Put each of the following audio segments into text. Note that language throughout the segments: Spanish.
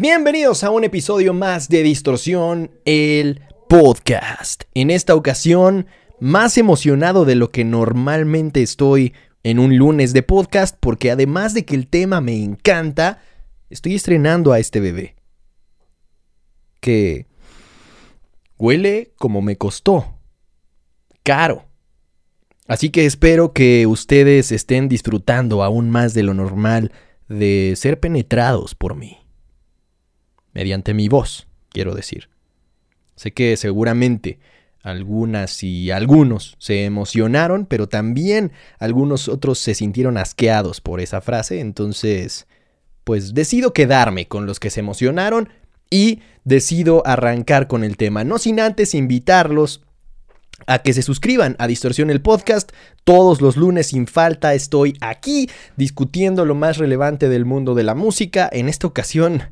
Bienvenidos a un episodio más de Distorsión, el podcast. En esta ocasión, más emocionado de lo que normalmente estoy en un lunes de podcast, porque además de que el tema me encanta, estoy estrenando a este bebé. Que huele como me costó. Caro. Así que espero que ustedes estén disfrutando aún más de lo normal de ser penetrados por mí mediante mi voz, quiero decir. Sé que seguramente algunas y algunos se emocionaron, pero también algunos otros se sintieron asqueados por esa frase, entonces, pues decido quedarme con los que se emocionaron y decido arrancar con el tema, no sin antes invitarlos a que se suscriban a Distorsión el Podcast. Todos los lunes sin falta estoy aquí discutiendo lo más relevante del mundo de la música. En esta ocasión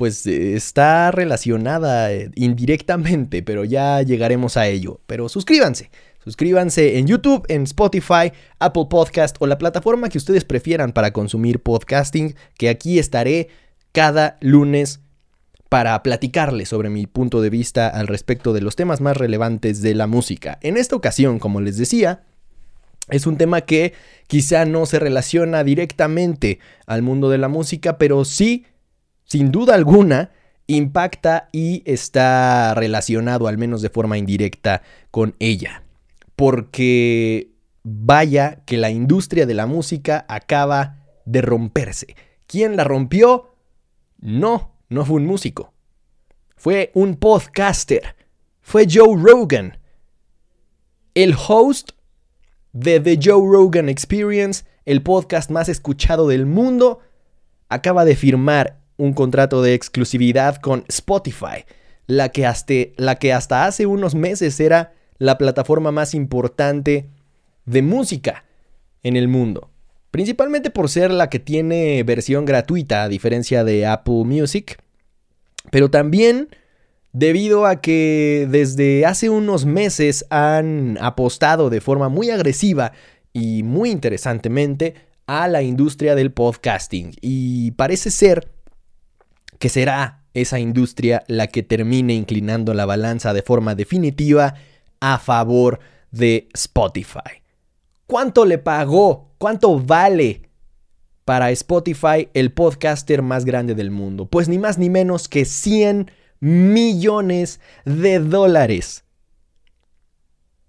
pues eh, está relacionada eh, indirectamente, pero ya llegaremos a ello. Pero suscríbanse, suscríbanse en YouTube, en Spotify, Apple Podcast o la plataforma que ustedes prefieran para consumir podcasting, que aquí estaré cada lunes para platicarles sobre mi punto de vista al respecto de los temas más relevantes de la música. En esta ocasión, como les decía, es un tema que quizá no se relaciona directamente al mundo de la música, pero sí sin duda alguna, impacta y está relacionado, al menos de forma indirecta, con ella. Porque vaya que la industria de la música acaba de romperse. ¿Quién la rompió? No, no fue un músico. Fue un podcaster. Fue Joe Rogan. El host de The Joe Rogan Experience, el podcast más escuchado del mundo, acaba de firmar un contrato de exclusividad con Spotify, la que, hasta, la que hasta hace unos meses era la plataforma más importante de música en el mundo. Principalmente por ser la que tiene versión gratuita a diferencia de Apple Music. Pero también debido a que desde hace unos meses han apostado de forma muy agresiva y muy interesantemente a la industria del podcasting. Y parece ser que será esa industria la que termine inclinando la balanza de forma definitiva a favor de Spotify. ¿Cuánto le pagó? ¿Cuánto vale para Spotify el podcaster más grande del mundo? Pues ni más ni menos que 100 millones de dólares.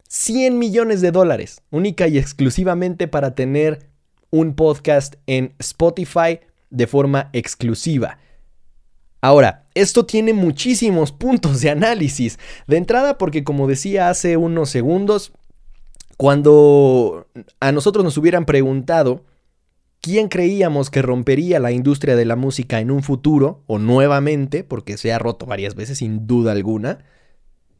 100 millones de dólares, única y exclusivamente para tener un podcast en Spotify de forma exclusiva. Ahora, esto tiene muchísimos puntos de análisis. De entrada, porque como decía hace unos segundos, cuando a nosotros nos hubieran preguntado quién creíamos que rompería la industria de la música en un futuro, o nuevamente, porque se ha roto varias veces sin duda alguna,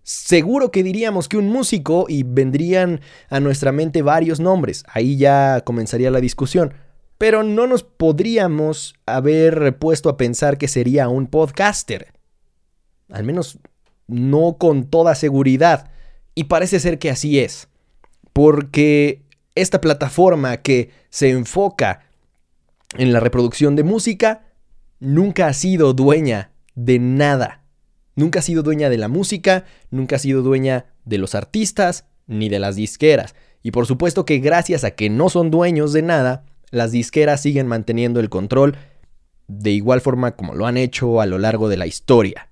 seguro que diríamos que un músico y vendrían a nuestra mente varios nombres. Ahí ya comenzaría la discusión pero no nos podríamos haber puesto a pensar que sería un podcaster. Al menos no con toda seguridad. Y parece ser que así es. Porque esta plataforma que se enfoca en la reproducción de música nunca ha sido dueña de nada. Nunca ha sido dueña de la música, nunca ha sido dueña de los artistas ni de las disqueras. Y por supuesto que gracias a que no son dueños de nada, las disqueras siguen manteniendo el control de igual forma como lo han hecho a lo largo de la historia.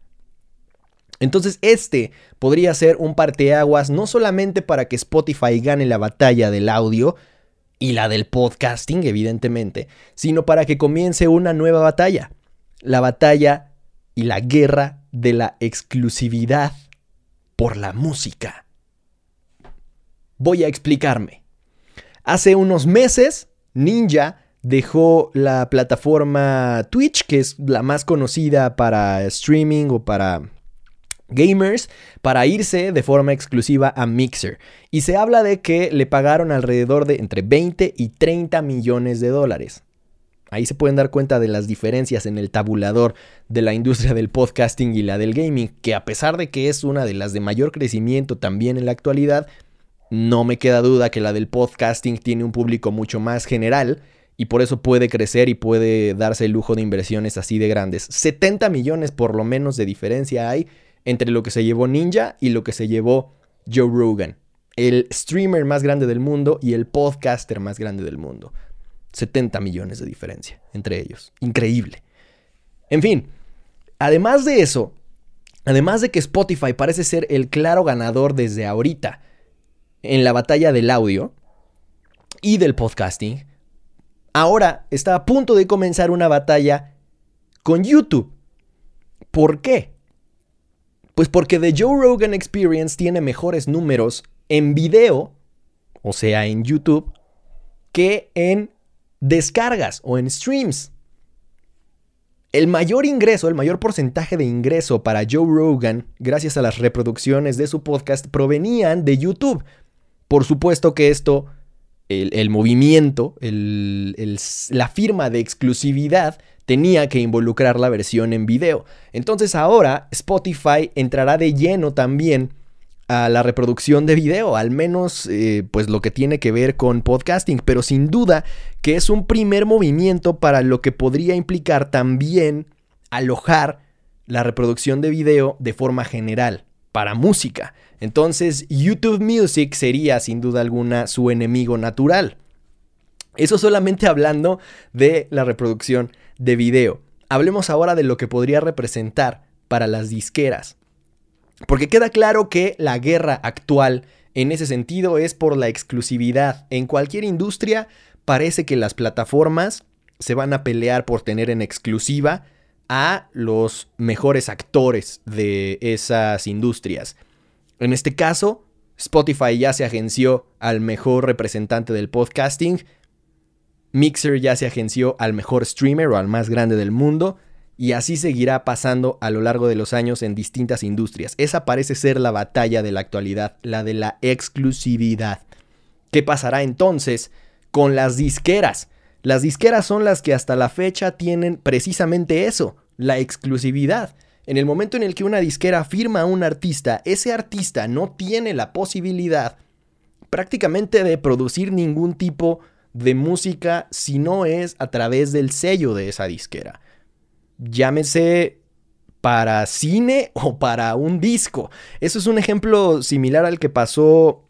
Entonces este podría ser un parteaguas no solamente para que Spotify gane la batalla del audio y la del podcasting, evidentemente, sino para que comience una nueva batalla, la batalla y la guerra de la exclusividad por la música. Voy a explicarme. Hace unos meses Ninja dejó la plataforma Twitch, que es la más conocida para streaming o para gamers, para irse de forma exclusiva a Mixer. Y se habla de que le pagaron alrededor de entre 20 y 30 millones de dólares. Ahí se pueden dar cuenta de las diferencias en el tabulador de la industria del podcasting y la del gaming, que a pesar de que es una de las de mayor crecimiento también en la actualidad, no me queda duda que la del podcasting tiene un público mucho más general y por eso puede crecer y puede darse el lujo de inversiones así de grandes. 70 millones por lo menos de diferencia hay entre lo que se llevó Ninja y lo que se llevó Joe Rogan, el streamer más grande del mundo y el podcaster más grande del mundo. 70 millones de diferencia entre ellos. Increíble. En fin, además de eso, además de que Spotify parece ser el claro ganador desde ahorita en la batalla del audio y del podcasting, ahora está a punto de comenzar una batalla con YouTube. ¿Por qué? Pues porque The Joe Rogan Experience tiene mejores números en video, o sea, en YouTube, que en descargas o en streams. El mayor ingreso, el mayor porcentaje de ingreso para Joe Rogan, gracias a las reproducciones de su podcast, provenían de YouTube. Por supuesto que esto el, movimiento, la firma de exclusividad tenía que involucrar la versión en video. Entonces ahora Spotify entrará de lleno también a la reproducción de video, al menos eh, pues lo que tiene que ver con podcasting, pero sin duda que es un primer movimiento para lo que podría implicar también alojar la reproducción de video de forma general para música. Entonces YouTube Music sería sin duda alguna su enemigo natural. Eso solamente hablando de la reproducción de video. Hablemos ahora de lo que podría representar para las disqueras. Porque queda claro que la guerra actual en ese sentido es por la exclusividad. En cualquier industria parece que las plataformas se van a pelear por tener en exclusiva a los mejores actores de esas industrias. En este caso, Spotify ya se agenció al mejor representante del podcasting, Mixer ya se agenció al mejor streamer o al más grande del mundo, y así seguirá pasando a lo largo de los años en distintas industrias. Esa parece ser la batalla de la actualidad, la de la exclusividad. ¿Qué pasará entonces con las disqueras? Las disqueras son las que hasta la fecha tienen precisamente eso, la exclusividad. En el momento en el que una disquera firma a un artista, ese artista no tiene la posibilidad prácticamente de producir ningún tipo de música si no es a través del sello de esa disquera. Llámese para cine o para un disco. Eso es un ejemplo similar al que pasó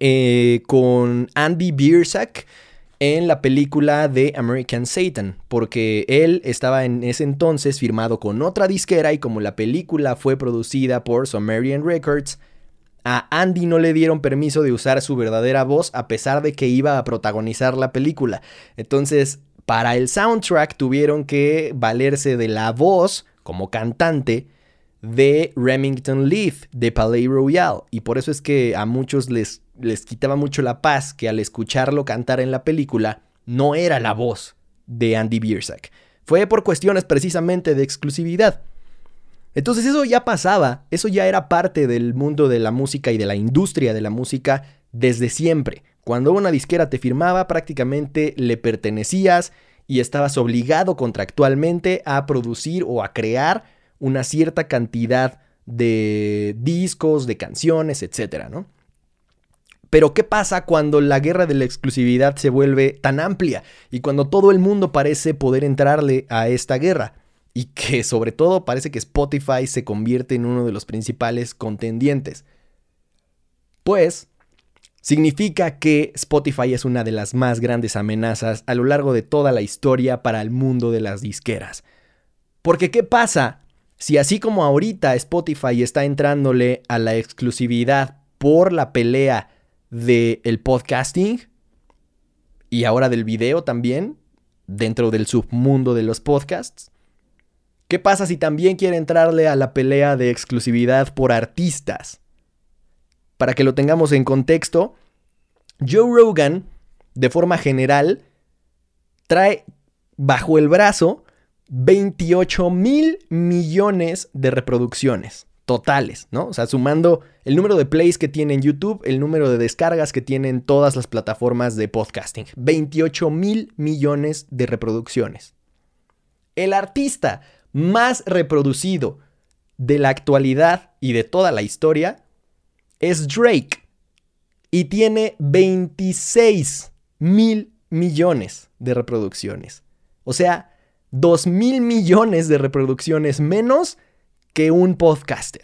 eh, con Andy Biersack en la película de American Satan, porque él estaba en ese entonces firmado con otra disquera y como la película fue producida por Sumerian Records, a Andy no le dieron permiso de usar su verdadera voz a pesar de que iba a protagonizar la película. Entonces, para el soundtrack tuvieron que valerse de la voz como cantante de Remington Leith de Palais Royal y por eso es que a muchos les les quitaba mucho la paz que al escucharlo cantar en la película no era la voz de Andy Biersack. Fue por cuestiones precisamente de exclusividad. Entonces eso ya pasaba, eso ya era parte del mundo de la música y de la industria de la música desde siempre. Cuando una disquera te firmaba prácticamente le pertenecías y estabas obligado contractualmente a producir o a crear una cierta cantidad de discos, de canciones, etcétera, ¿no? Pero ¿qué pasa cuando la guerra de la exclusividad se vuelve tan amplia y cuando todo el mundo parece poder entrarle a esta guerra? Y que sobre todo parece que Spotify se convierte en uno de los principales contendientes. Pues significa que Spotify es una de las más grandes amenazas a lo largo de toda la historia para el mundo de las disqueras. Porque ¿qué pasa si así como ahorita Spotify está entrándole a la exclusividad por la pelea del el podcasting y ahora del video también, dentro del submundo de los podcasts. ¿Qué pasa si también quiere entrarle a la pelea de exclusividad por artistas? Para que lo tengamos en contexto, Joe Rogan, de forma general, trae bajo el brazo 28 mil millones de reproducciones totales, ¿no? O sea, sumando el número de plays que tiene en YouTube, el número de descargas que tienen todas las plataformas de podcasting. 28 mil millones de reproducciones. El artista más reproducido de la actualidad y de toda la historia es Drake. Y tiene 26 mil millones de reproducciones. O sea, 2 mil millones de reproducciones menos que un podcaster.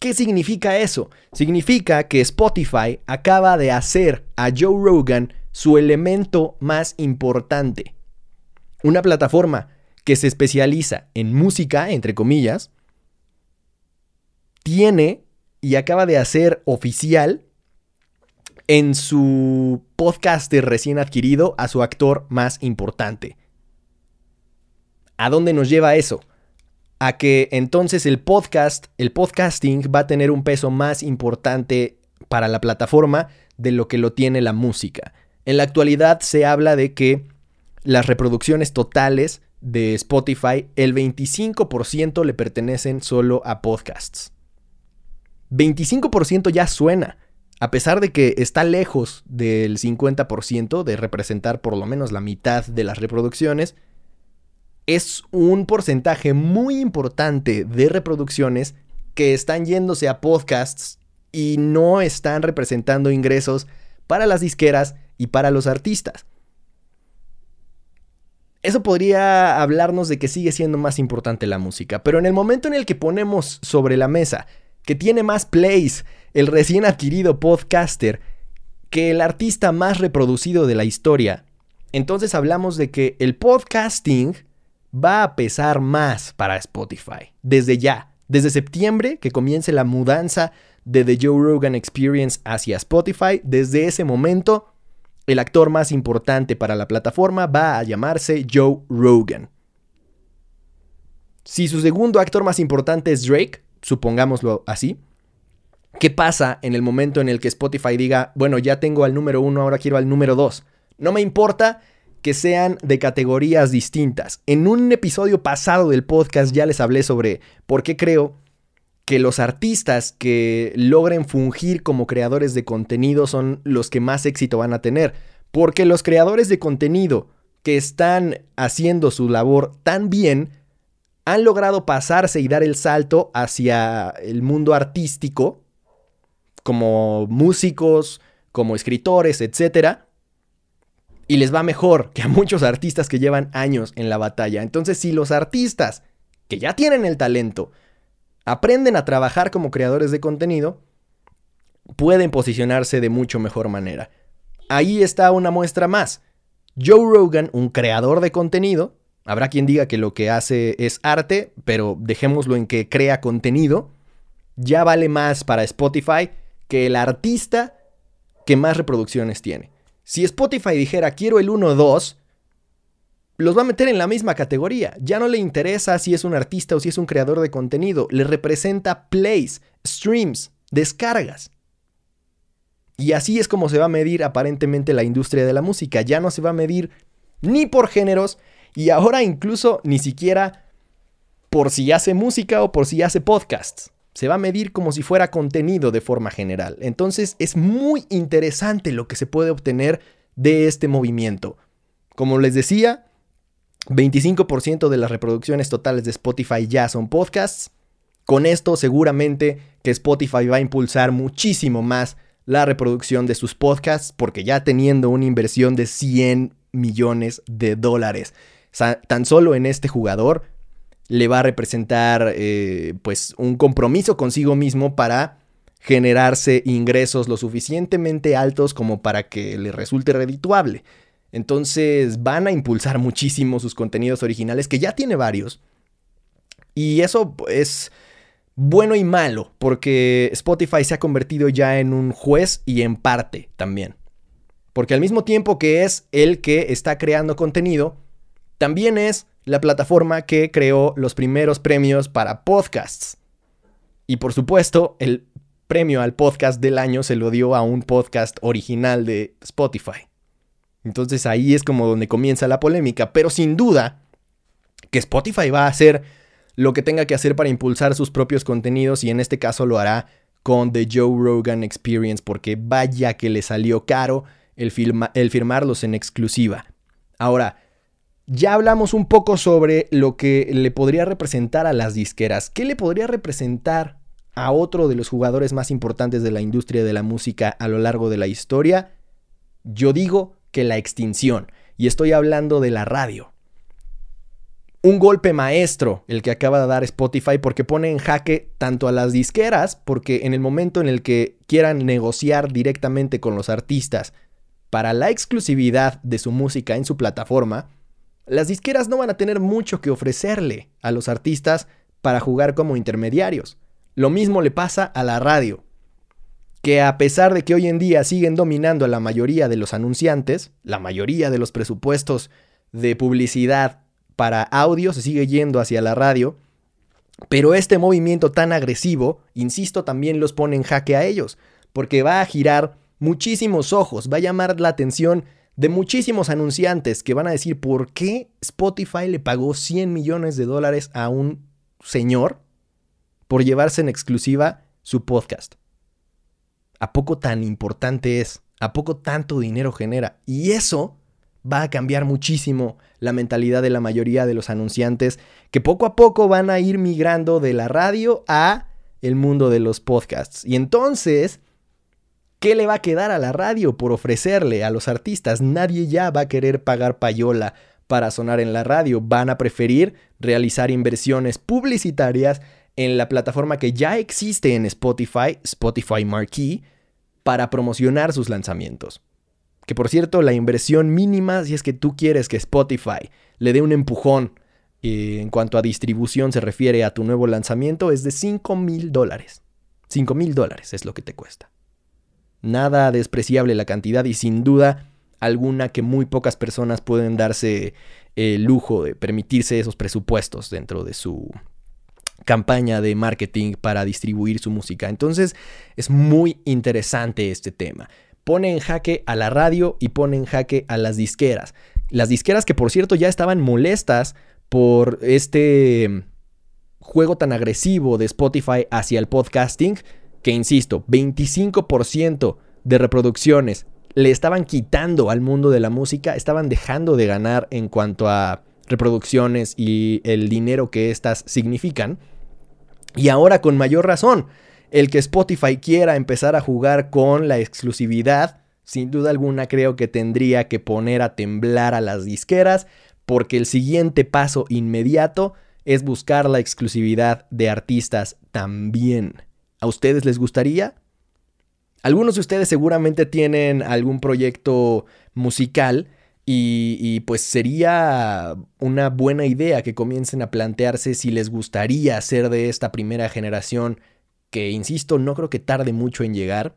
¿Qué significa eso? Significa que Spotify acaba de hacer a Joe Rogan su elemento más importante. Una plataforma que se especializa en música, entre comillas, tiene y acaba de hacer oficial en su podcaster recién adquirido a su actor más importante. ¿A dónde nos lleva eso? A que entonces el podcast, el podcasting va a tener un peso más importante para la plataforma de lo que lo tiene la música. En la actualidad se habla de que las reproducciones totales de Spotify, el 25% le pertenecen solo a podcasts. 25% ya suena, a pesar de que está lejos del 50% de representar por lo menos la mitad de las reproducciones, es un porcentaje muy importante de reproducciones que están yéndose a podcasts y no están representando ingresos para las disqueras y para los artistas. Eso podría hablarnos de que sigue siendo más importante la música, pero en el momento en el que ponemos sobre la mesa que tiene más plays el recién adquirido podcaster que el artista más reproducido de la historia, entonces hablamos de que el podcasting va a pesar más para Spotify. Desde ya, desde septiembre que comience la mudanza de The Joe Rogan Experience hacia Spotify, desde ese momento el actor más importante para la plataforma va a llamarse Joe Rogan. Si su segundo actor más importante es Drake, supongámoslo así, ¿qué pasa en el momento en el que Spotify diga, bueno, ya tengo al número uno, ahora quiero al número dos? No me importa que sean de categorías distintas. En un episodio pasado del podcast ya les hablé sobre por qué creo que los artistas que logren fungir como creadores de contenido son los que más éxito van a tener. Porque los creadores de contenido que están haciendo su labor tan bien han logrado pasarse y dar el salto hacia el mundo artístico como músicos, como escritores, etcétera, y les va mejor que a muchos artistas que llevan años en la batalla. Entonces, si los artistas que ya tienen el talento aprenden a trabajar como creadores de contenido, pueden posicionarse de mucho mejor manera. Ahí está una muestra más. Joe Rogan, un creador de contenido, habrá quien diga que lo que hace es arte, pero dejémoslo en que crea contenido, ya vale más para Spotify que el artista que más reproducciones tiene. Si Spotify dijera quiero el 1-2, los va a meter en la misma categoría. Ya no le interesa si es un artista o si es un creador de contenido. Le representa plays, streams, descargas. Y así es como se va a medir aparentemente la industria de la música. Ya no se va a medir ni por géneros y ahora incluso ni siquiera por si hace música o por si hace podcasts se va a medir como si fuera contenido de forma general. Entonces es muy interesante lo que se puede obtener de este movimiento. Como les decía, 25% de las reproducciones totales de Spotify ya son podcasts. Con esto seguramente que Spotify va a impulsar muchísimo más la reproducción de sus podcasts porque ya teniendo una inversión de 100 millones de dólares. Tan solo en este jugador le va a representar eh, pues un compromiso consigo mismo para generarse ingresos lo suficientemente altos como para que le resulte redituable. Entonces van a impulsar muchísimo sus contenidos originales, que ya tiene varios. Y eso es bueno y malo, porque Spotify se ha convertido ya en un juez y en parte también. Porque al mismo tiempo que es el que está creando contenido, también es la plataforma que creó los primeros premios para podcasts. Y por supuesto, el premio al podcast del año se lo dio a un podcast original de Spotify. Entonces ahí es como donde comienza la polémica, pero sin duda que Spotify va a hacer lo que tenga que hacer para impulsar sus propios contenidos y en este caso lo hará con The Joe Rogan Experience porque vaya que le salió caro el, el firmarlos en exclusiva. Ahora, ya hablamos un poco sobre lo que le podría representar a las disqueras. ¿Qué le podría representar a otro de los jugadores más importantes de la industria de la música a lo largo de la historia? Yo digo que la extinción. Y estoy hablando de la radio. Un golpe maestro el que acaba de dar Spotify porque pone en jaque tanto a las disqueras, porque en el momento en el que quieran negociar directamente con los artistas para la exclusividad de su música en su plataforma, las disqueras no van a tener mucho que ofrecerle a los artistas para jugar como intermediarios. Lo mismo le pasa a la radio, que a pesar de que hoy en día siguen dominando a la mayoría de los anunciantes, la mayoría de los presupuestos de publicidad para audio se sigue yendo hacia la radio, pero este movimiento tan agresivo, insisto, también los pone en jaque a ellos, porque va a girar muchísimos ojos, va a llamar la atención de muchísimos anunciantes que van a decir por qué Spotify le pagó 100 millones de dólares a un señor por llevarse en exclusiva su podcast. ¿A poco tan importante es? ¿A poco tanto dinero genera? Y eso va a cambiar muchísimo la mentalidad de la mayoría de los anunciantes que poco a poco van a ir migrando de la radio a el mundo de los podcasts. Y entonces ¿Qué le va a quedar a la radio por ofrecerle a los artistas? Nadie ya va a querer pagar payola para sonar en la radio. Van a preferir realizar inversiones publicitarias en la plataforma que ya existe en Spotify, Spotify Marquee, para promocionar sus lanzamientos. Que por cierto, la inversión mínima, si es que tú quieres que Spotify le dé un empujón eh, en cuanto a distribución se refiere a tu nuevo lanzamiento, es de 5 mil dólares. 5 mil dólares es lo que te cuesta. Nada despreciable la cantidad y sin duda alguna que muy pocas personas pueden darse el lujo de permitirse esos presupuestos dentro de su campaña de marketing para distribuir su música. Entonces es muy interesante este tema. Pone en jaque a la radio y pone en jaque a las disqueras. Las disqueras que por cierto ya estaban molestas por este juego tan agresivo de Spotify hacia el podcasting que insisto, 25% de reproducciones le estaban quitando al mundo de la música, estaban dejando de ganar en cuanto a reproducciones y el dinero que éstas significan. Y ahora con mayor razón, el que Spotify quiera empezar a jugar con la exclusividad, sin duda alguna creo que tendría que poner a temblar a las disqueras, porque el siguiente paso inmediato es buscar la exclusividad de artistas también. ¿A ustedes les gustaría? Algunos de ustedes seguramente tienen algún proyecto musical y, pues sería una buena idea que comiencen a plantearse si les gustaría ser de esta primera generación que, insisto, no creo que tarde mucho en llegar,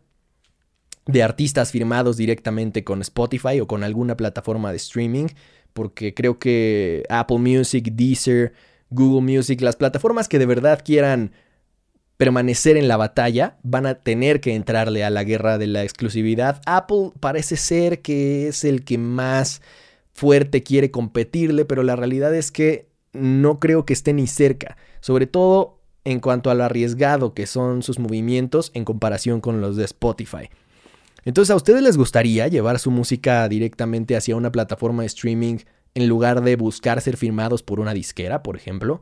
de artistas firmados directamente con Spotify o con alguna plataforma de streaming, porque creo que Apple Music, Deezer, Google Music, las plataformas que de verdad quieran permanecer en la batalla, van a tener que entrarle a la guerra de la exclusividad. Apple parece ser que es el que más fuerte quiere competirle, pero la realidad es que no creo que esté ni cerca, sobre todo en cuanto a lo arriesgado que son sus movimientos en comparación con los de Spotify. Entonces, ¿a ustedes les gustaría llevar su música directamente hacia una plataforma de streaming en lugar de buscar ser firmados por una disquera, por ejemplo?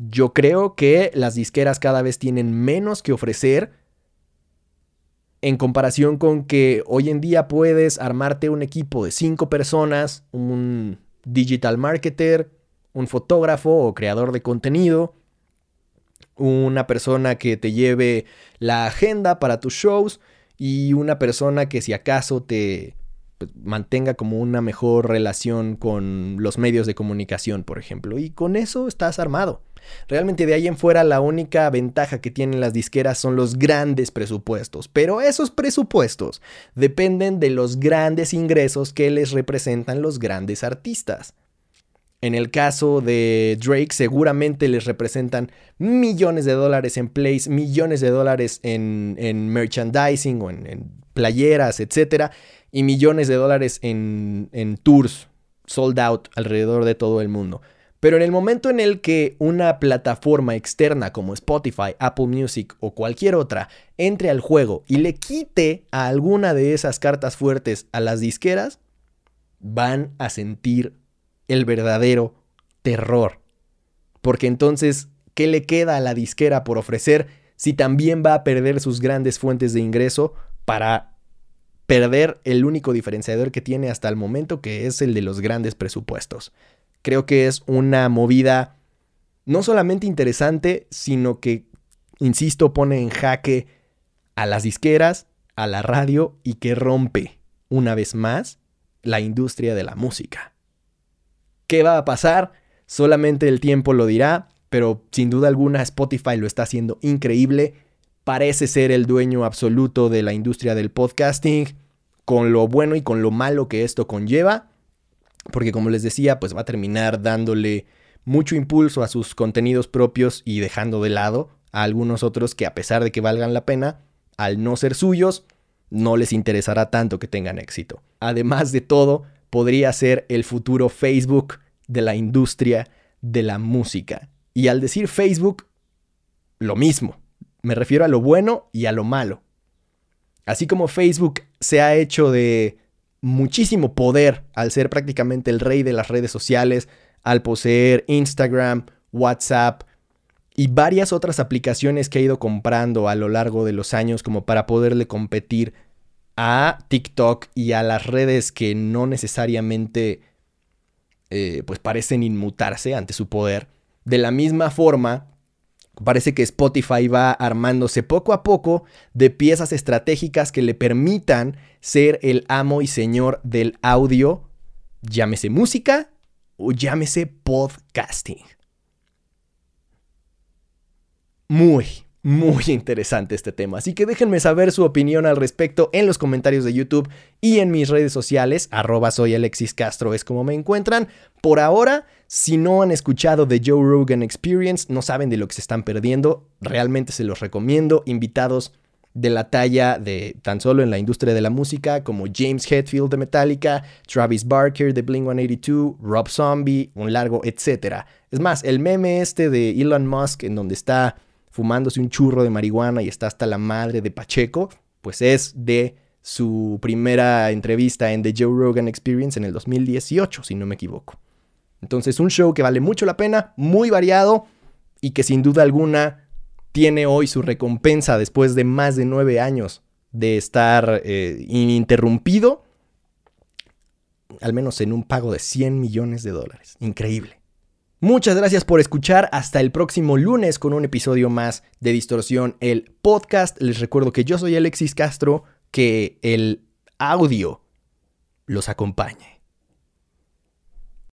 Yo creo que las disqueras cada vez tienen menos que ofrecer en comparación con que hoy en día puedes armarte un equipo de cinco personas, un digital marketer, un fotógrafo o creador de contenido, una persona que te lleve la agenda para tus shows y una persona que si acaso te pues, mantenga como una mejor relación con los medios de comunicación, por ejemplo. Y con eso estás armado. Realmente de ahí en fuera la única ventaja que tienen las disqueras son los grandes presupuestos, pero esos presupuestos dependen de los grandes ingresos que les representan los grandes artistas. En el caso de Drake seguramente les representan millones de dólares en plays, millones de dólares en, merchandising o en, playeras, etc. Y millones de dólares en, en tours sold out alrededor de todo el mundo. Pero en el momento en el que una plataforma externa como Spotify, Apple Music o cualquier otra entre al juego y le quite a alguna de esas cartas fuertes a las disqueras, van a sentir el verdadero terror. Porque entonces, ¿qué le queda a la disquera por ofrecer si también va a perder sus grandes fuentes de ingreso para perder el único diferenciador que tiene hasta el momento, que es el de los grandes presupuestos. Creo que es una movida no solamente interesante, sino que, insisto, pone en jaque a las disqueras, a la radio y que rompe, una vez más, la industria de la música. ¿Qué va a pasar? Solamente el tiempo lo dirá, pero sin duda alguna Spotify lo está haciendo increíble. Parece ser el dueño absoluto de la industria del podcasting, con lo bueno y con lo malo que esto conlleva, porque como les decía, pues va a terminar dándole mucho impulso a sus contenidos propios y dejando de lado a algunos otros que a pesar de que valgan la pena, al no ser suyos, no les interesará tanto que tengan éxito. Además de todo, podría ser el futuro Facebook de la industria de la música. Y al decir Facebook, lo mismo. Me refiero a lo bueno y a lo malo. Así como Facebook se ha hecho de muchísimo poder al ser prácticamente el rey de las redes sociales, al poseer Instagram, WhatsApp y varias otras aplicaciones que ha ido comprando a lo largo de los años como para poderle competir a TikTok y a las redes que no necesariamente eh, pues parecen inmutarse ante su poder. De la misma forma, parece que Spotify va armándose poco a poco de piezas estratégicas que le permitan ser el amo y señor del audio, llámese música o llámese podcasting. Muy, muy interesante este tema, así que déjenme saber su opinión al respecto en los comentarios de YouTube y en mis redes sociales, arroba soy Alexis Castro es como me encuentran. Por ahora, si no han escuchado The Joe Rogan Experience, no saben de lo que se están perdiendo, realmente se los recomiendo, invitados de la talla de tan solo en la industria de la música como James Hetfield de Metallica, Travis Barker de Blink 182, Rob Zombie, un largo etcétera. Es más, el meme este de Elon Musk en donde está fumándose un churro de marihuana y está hasta la madre de Pacheco, pues es de su primera entrevista en The Joe Rogan Experience en el 2018, si no me equivoco. Entonces, un show que vale mucho la pena, muy variado y que sin duda alguna tiene hoy su recompensa después de más de nueve años de estar eh, ininterrumpido, al menos en un pago de 100 millones de dólares. Increíble. Muchas gracias por escuchar. Hasta el próximo lunes con un episodio más de Distorsión, el podcast. Les recuerdo que yo soy Alexis Castro, que el audio los acompañe.